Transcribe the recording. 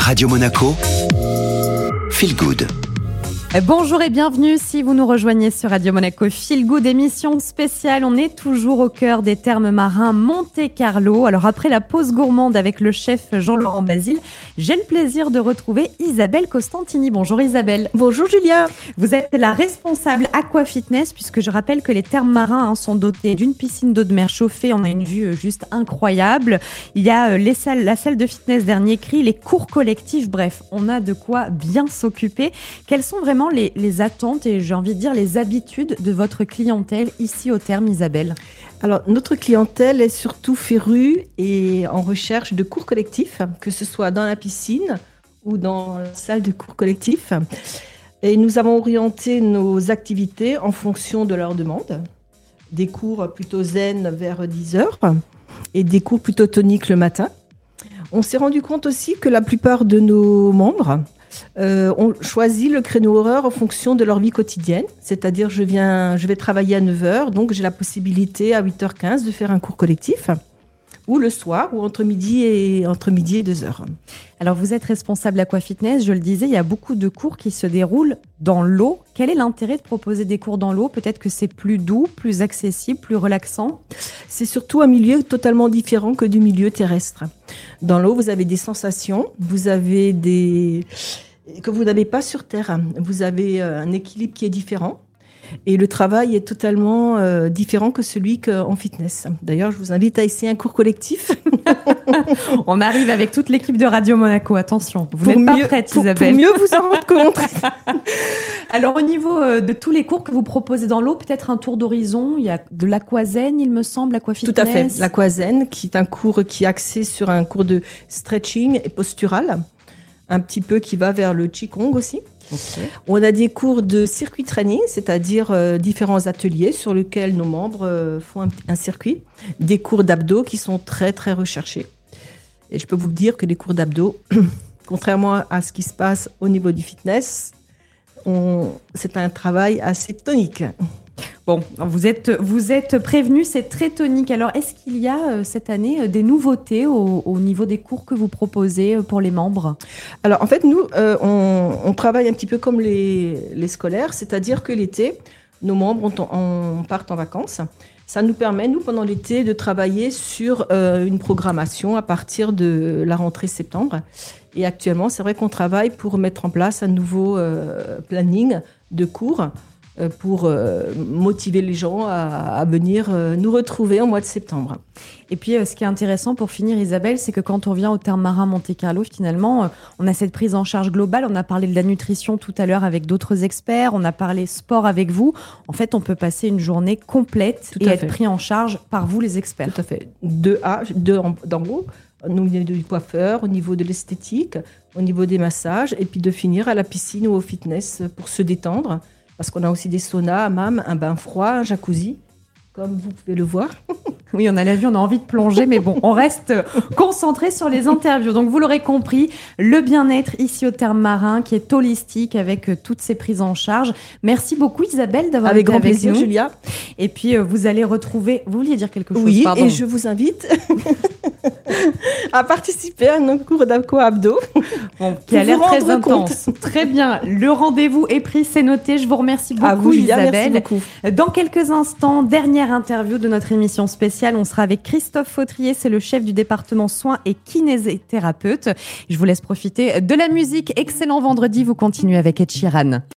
Radio Monaco, Feel Good. Bonjour et bienvenue si vous nous rejoignez sur Radio Monaco Feel Good, émission spéciale. On est toujours au cœur des termes marins Monte Carlo. Alors après la pause gourmande avec le chef Jean-Laurent Basile, j'ai le plaisir de retrouver Isabelle Costantini. Bonjour Isabelle. Bonjour Julia. Vous êtes la responsable Aqua Fitness puisque je rappelle que les termes marins hein, sont dotés d'une piscine d'eau de mer chauffée. On a une vue euh, juste incroyable. Il y a euh, les salles, la salle de fitness dernier cri, les cours collectifs. Bref, on a de quoi bien s'occuper. Quels sont vraiment les, attentes et j'ai envie de dire les habitudes de votre clientèle ici au terme, Isabelle alors, notre clientèle est surtout férue et en recherche de cours collectifs, que ce soit dans la piscine ou dans la salle de cours collectifs. Et nous avons orienté nos activités en fonction de leurs demandes. Des cours plutôt zen vers 10 heures et des cours plutôt toniques le matin. On s'est rendu compte aussi que la plupart de nos membres euh, on choisit le créneau horaire en fonction de leur vie quotidienne. C'est-à-dire, je, viens, je vais travailler à 9h, donc j'ai la possibilité à 8h15 de faire un cours collectif ou le soir, ou entre midi et, entre midi et 2 heures. Alors, vous êtes responsable Aquafitness, je le disais, il y a beaucoup de cours qui se déroulent dans l'eau. Quel est l'intérêt de proposer des cours dans l'eau? Peut-être que c'est plus doux, plus accessible, plus relaxant? C'est surtout un milieu totalement différent que du milieu terrestre. Dans l'eau, vous avez des sensations, vous avez des que vous n'avez pas sur Terre. Vous avez euh, un équilibre qui est différent. Et le travail est totalement euh, différent que celui qu'en fitness. D'ailleurs, je vous invite à essayer un cours collectif. On arrive avec toute l'équipe de Radio Monaco. Attention, vous n'êtes pas prête, Isabelle. Pour mieux vous en rendre compte. Alors, au niveau euh, de tous les cours que vous proposez dans l'eau, peut-être un tour d'horizon. Il y a de l'aquazen, il me semble, aquafitness. Tout à fait. L'aquazen, qui est un cours qui est axé sur un cours de stretching et postural, un petit peu qui va vers le qigong aussi. On a des cours de circuit training, c'est-à-dire euh, différents ateliers sur lesquels nos membres euh, font un, circuit. Des cours d'abdos qui sont très très recherchés. Et je peux vous dire que les cours d'abdos, contrairement à ce qui se passe au niveau du fitness, c'est un travail assez tonique. Bon, vous êtes, vous êtes prévenu, c'est très tonique. Alors, est-ce qu'il y a euh, cette année des nouveautés au, niveau des cours que vous proposez pour les membres? Alors, en fait, nous, on, travaille un petit peu comme les, scolaires, c'est-à-dire que l'été, nos membres on, partent en vacances. Ça nous permet, nous, pendant l'été, de travailler sur une programmation à partir de la rentrée septembre. Et actuellement, c'est vrai qu'on travaille pour mettre en place un nouveau planning de cours euh, pour euh, motiver les gens à, venir euh, nous retrouver en mois de septembre. Et puis, ce qui est intéressant pour finir, Isabelle, c'est que quand on vient au terme marin Monte Carlo, finalement, on a cette prise en charge globale. On a parlé de la nutrition tout à l'heure avec d'autres experts. On a parlé sport avec vous. En fait, on peut passer une journée complète et être pris en charge par vous, les experts. Tout à fait. De A, de d'en haut au niveau du coiffeur, au niveau de l'esthétique, au niveau des massages, et puis de finir à la piscine ou au fitness pour se détendre parce qu'on a aussi des saunas, hammam, un bain froid, un jacuzzi, comme vous pouvez le voir. Oui, on a la vue, on a envie de plonger, mais bon, on reste concentré sur les interviews. Donc, vous l'aurez compris, le bien-être ici au terme marin, qui est holistique avec euh, toutes ces prises en charge. Merci beaucoup, Isabelle, d'avoir été avec plaisir, Julia. Et puis, euh, vous allez retrouver. Vous vouliez dire quelque chose Oui, et je vous invite à participer à un cours d'Abco Abdo. qui a l'air très intense. Très bien. Le rendez-vous est pris, c'est noté. Je vous remercie beaucoup, Isabelle. Dans quelques instants, dernière interview de notre émission spéciale. On sera avec Christophe Fautrier, c'est le chef du département soins et kinésithérapeute. Je vous laisse profiter de la musique. Excellent vendredi. Vous continuez avec Ed Sheeran.